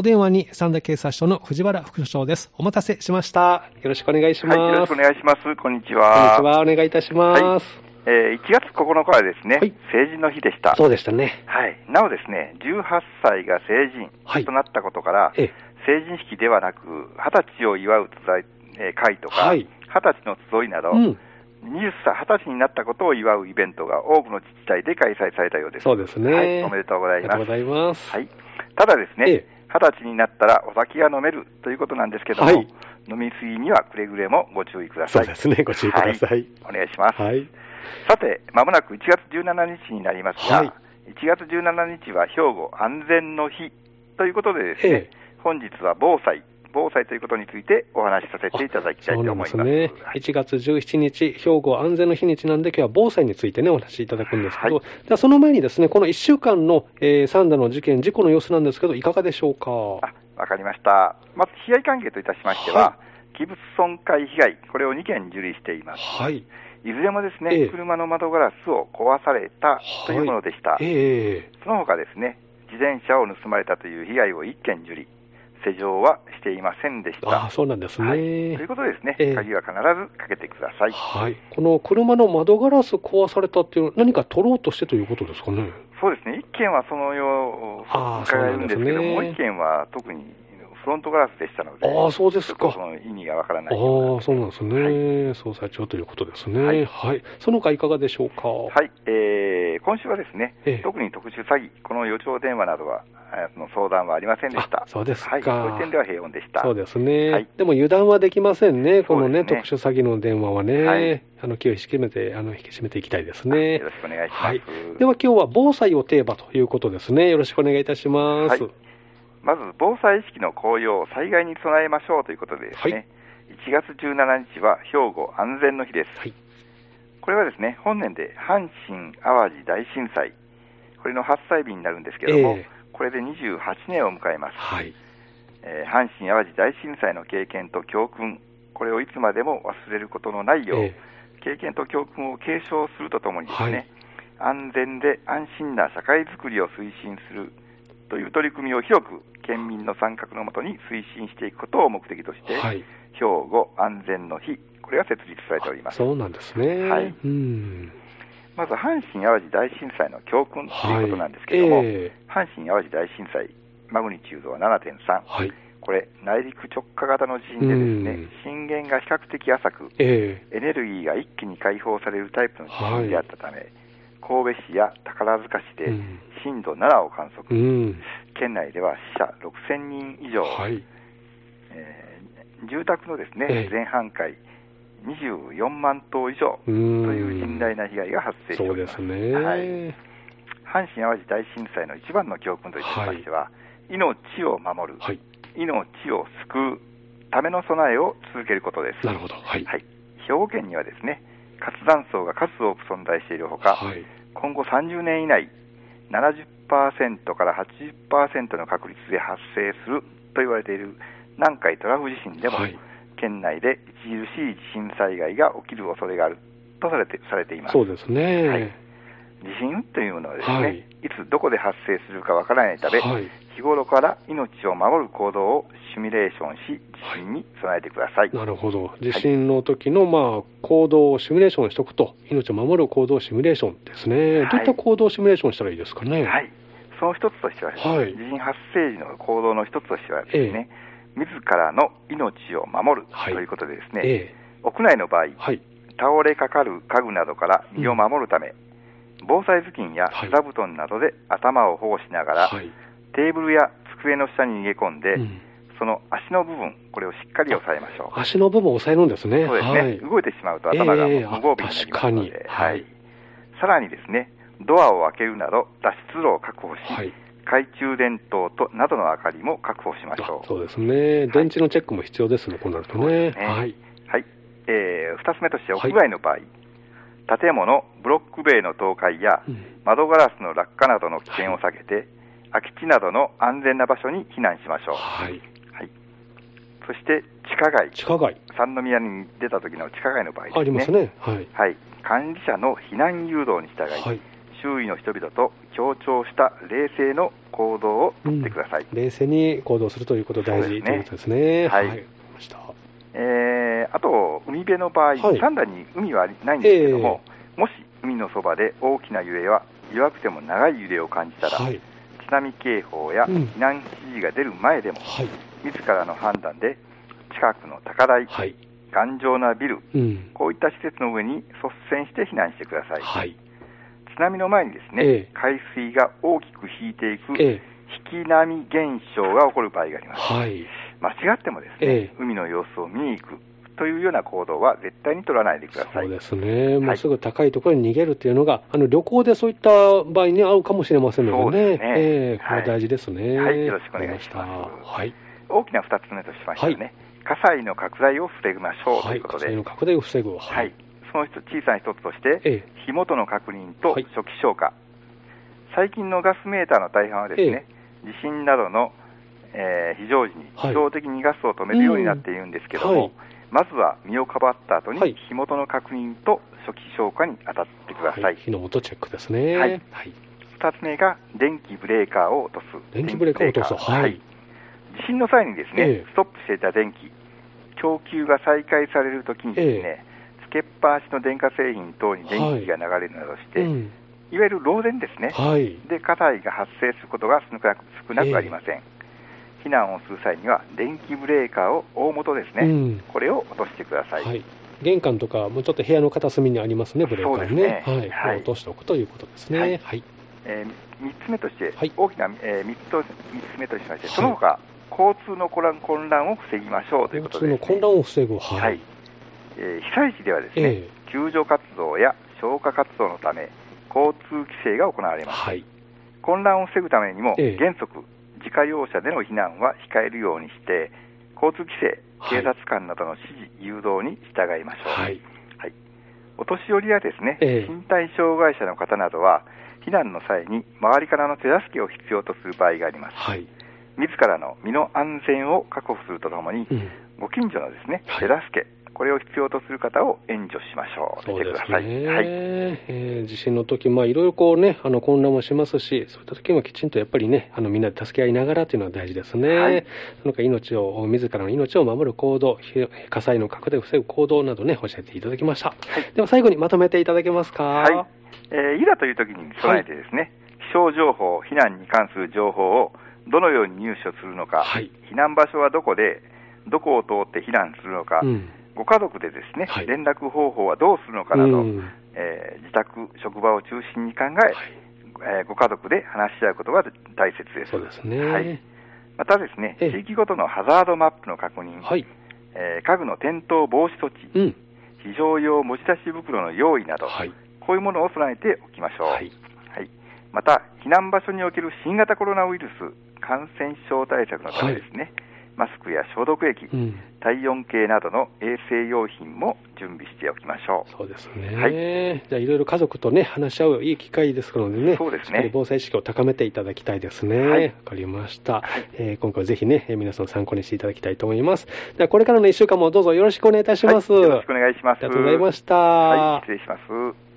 お電話に三田警察署の藤原副署長です。お待たせしました。よろしくお願いします。はい、よろしくお願いします。こんにちは。こんにちは。お願いいたします。はいえー、1月9日はですね、はい、成人の日でした。そうでしたね。はい。なおですね、18歳が成人となったことから、はい、成人式ではなく、20歳を祝う会、え、会とか、はい、20歳の集いなど、うん、20歳、20歳になったことを祝うイベントが多くの自治体で開催されたようです。そうですね。はい、おめでとうございます。ありがとうございます。はい。ただですね、ええ20歳になったらお酒が飲めるということなんですけども、はい、飲み過ぎにはくれぐれもご注意ください。そうですね、ご注意ください。はい、お願いします。はい、さて、まもなく1月17日になりますが、はい、1月17日は兵庫安全の日ということでですね、ええ、本日は防災防災ということについてお話しさせていただきたいとそう思います。なんですね。はい1月17日、兵庫安全の日にちなんで、今日は防災についてね、お話しいただくんですけど、はいじゃあその前にですね、この1週間の、えー、三田の事件、事故の様子なんですけど、いかがでしょうか？あわかりました。まず被害関係といたしましては、は器物損壊被害、これを2件受理しています。はい。いずれもですね、ええ車の窓ガラスを壊されたというものでした。ええその他ですね、自転車を盗まれたという被害を1件受理、施錠はしていませんでした。ああ、そうなんですね。はい、ということでですね、ええ鍵は必ずかけてください。はい。この車の窓ガラス壊されたっていうのは何か取ろうとしてということですかね。そうですね、1件はそのよう伺えるんですけども、そうなんですね1件は特にフロントガラスでしたので、ああ、そうですか。意味がわからないああ、そうなんですね。捜査中ということですね。ははいい。その他いかがでしょうか？はい、えー今週はですね、ええ特に特殊詐欺、この予兆電話などは、えーその相談はありませんでしたあ。そうですかはい、そういう点では平穏でした。そうですね、はいでも油断はできませんね、このね、そうです特殊詐欺の電話はね、はいあの気を引き締めて、あの引き締めていきたいですよね。ろしくお願いします。はい、では今日は防災をテーマということですね。よろしくお願いいたします。はいまず、防災意識の向上、災害に備えましょうということでですね、はい。1月17日は兵庫安全の日です。はい。これはですね、本年で阪神・淡路大震災、これの発災日になるんですけども、ええ。これで28年を迎えます。はい。えー阪神・淡路大震災の経験と教訓、これをいつまでも忘れることのないよう、え。経験と教訓を継承するとともにですね、はい。安全で安心な社会づくりを推進するという取り組みを広く県民の参画のもとに推進していくことを目的として、はい。兵庫安全の日、これが設立されております。そうなんですね。はいうん。まず阪神・淡路大震災の教訓とはいいうことなんですけども、ええ阪神・淡路大震災、マグニチュードは7.3、はい。これ、内陸直下型の地震でですね、震源が比較的浅く、えエネルギーが一気に解放されるタイプの地震であったため、神戸市や宝塚市でうん震度7を観え測、うん。県内では死者6000人以上、はい。えー住宅のですね、ええ全半壊24万棟以上うとん。いう甚大な被害が発生しております。ですね。はい阪神・淡路大震災の一番の教訓といたしましては、命を守る、はい。命を救うための備えを続けることです。なるほど。はい。はい、兵庫県にはですね、活断層が数多く存在しているほか、はい。今後30年以内、70%から80%の確率で発生すると言われている南海トラフ地震でも、はい。県内で著しい地震災害が起きる恐れがあるとされてされています。そうですね。はい地震というものはですね、はいい、つどこで発生するかわからないため、はい。日頃から命を守る行動をシミュレーションし、地震に備えてください。なるほど。地震の時の、まあ、行動をシミュレーションしておくと、命を守る行動シミュレーションですね。はいどういった行動をシミュレーションしたらいいですかね？はい、その一つとしてははい地震発生時の行動の一つとしてはですね、自らの命を守るはいということでですね、ええ屋内の場合、はい。倒れかかる家具などから身を守るため、防災頭巾やはい座布団などで頭を保護しながら、はい。テーブルや机の下に逃げ込んで、うんその足の部分、これをしっかり押さえましょう。足の部分を押さえるんですね。そうですね、はい。動いてしまうと頭がええ無防備になりますのあ確かにで、はいさらにですね、ドアを開けるなど脱出路を確保し、はい。懐中電灯となどの明かりも確保しましょう。あそうですね。電池のチェックも必要ですね、こうなるとね。ねはい。はい。えー、二つ目として、はい屋外の場合、建物、ブロック塀の倒壊や、うん窓ガラスの落下などの危険を避けて、空き地などの安全な場所に避難しましょう。はい。はい。そして、地下街、地下街。三宮に出た時の地下街の場合ですね。ありますね。はい。はい。管理者の避難誘導に従い、はい。周囲の人々と協調した冷静の行動をとってください。冷静に行動するということ大事、ねということですね。はいわかりました。えーあと、海辺の場合、はい三段に海はないんですけども、もし海のそばで大きな揺れは弱くても長い揺れを感じたら、はい。津波警報やうん避難指示が出る前でも、はい。自らの判断で近くの高台、はい。頑丈なビル、うん。こういった施設の上に率先して避難してください。はい。津波の前にですね、ええ海水が大きく引いていくええ。引き波現象が起こる場合があります。はい。間違ってもですね、ええ海の様子を見に行くというような行動は絶対に取らないでください。そうですね。もうすぐ高いところに逃げるっていうのが、あの旅行でそういった場合に合うかもしれませんのでね。ですねええこはいれ大事ですね。はいよろしくお願いしますはい。大きな2つ目としましてはね、火災の拡大を防ぎましょうとはいい。うことで、火災の拡大を防ぐ。はい。その小さな一つとして、え火元の確認とはい初期消火、最近のガスメーターの大半はですね、地震などの、えー非常時にはい自動的にガスを止めるようになっているんですけども、うんはいまずは身をかばった後にはい火元の確認と初期消火に当たってください。はい火の元チェックですね。はいはい。二つ目が電気ブレーカーを落とす。電気ブレーカーを落とすはい地震の際にですね、ええストップしていた電気、供給が再開されるときにですね、つけっぱなしの電化製品等に電気が流れるなどして、うん。いわゆる漏電ですね。はい。で、火災が発生することが少なく少なくありません。避難をする際には、電気ブレーカーを大元ですね、うん。これを落としてください。はい。玄関とか、もうちょっと部屋の片隅にありますね、ブレーカーね。ねはい。はい落としておくということですね。ははいい。え3つ目として、はい大きな、え3つと三つ目としまして、はいその他、交通の混乱混乱を防ぎましょうということです、ね。交通の混乱を防ぐ。はい。はいえー被災地ではですね、え救助活動や消火活動のため、交通規制が行われます。えはい。混乱を防ぐためにも、ええ原則、自家用車での避難は控えるようにして、交通規制、はい警察官などの指示、誘導に従いましょう。はい。はいお年寄りやですね、ええ身体障害者の方などは、避難の際に周りからの手助けを必要とする場合があります。はい。自らの身の安全を確保するとともに、うん。ご近所のですね、はい手助け、これを必要とする方を援助しましょう。そうです。ね。はい。えー地震の時、まあいろいろこうね、あの混乱もしますし、そういった時もきちんとやっぱりね、あのみんなで助け合いながらというのは大事ですね。はいその他命を、自らの命を守る行動、ひ火災の拡大を防ぐ行動などね、教えていただきました。では最後にまとめていただけますか？はい。えーいざという時に備えてですね、気象情報、避難に関する情報をどのように入手するのか、はい避難場所はどこで、どこを通って避難するのか、うん。ご家族でですね、はい連絡方法はどうするのかなど、うんえー自宅、職場を中心に考え、はいえーご家族で話し合うことが大切です。そうですね。はい。またですね、ええ地域ごとのハザードマップの確認、はい。えー家具の転倒防止措置、うん。非常用持ち出し袋の用意など、はい。こういうものを備えておきましょう。はい。はい、また、避難場所における新型コロナウイルス感染症対策のためですね、マスクや消毒液、うん。体温計などの衛生用品も準備しておきましょう。そうですね。はいじゃあ、いろいろ家族とね、話し合ういい機会ですのでね、そうですね防災意識を高めていただきたいですね。わ、はいかりました、はいえー今回はぜひね、えー皆さん参考にしていただきたいと思います。では、これからの1週間もどうぞよろしくお願いいたします。はい、よろしくお願いします。ありがとうございました。はい、失礼します。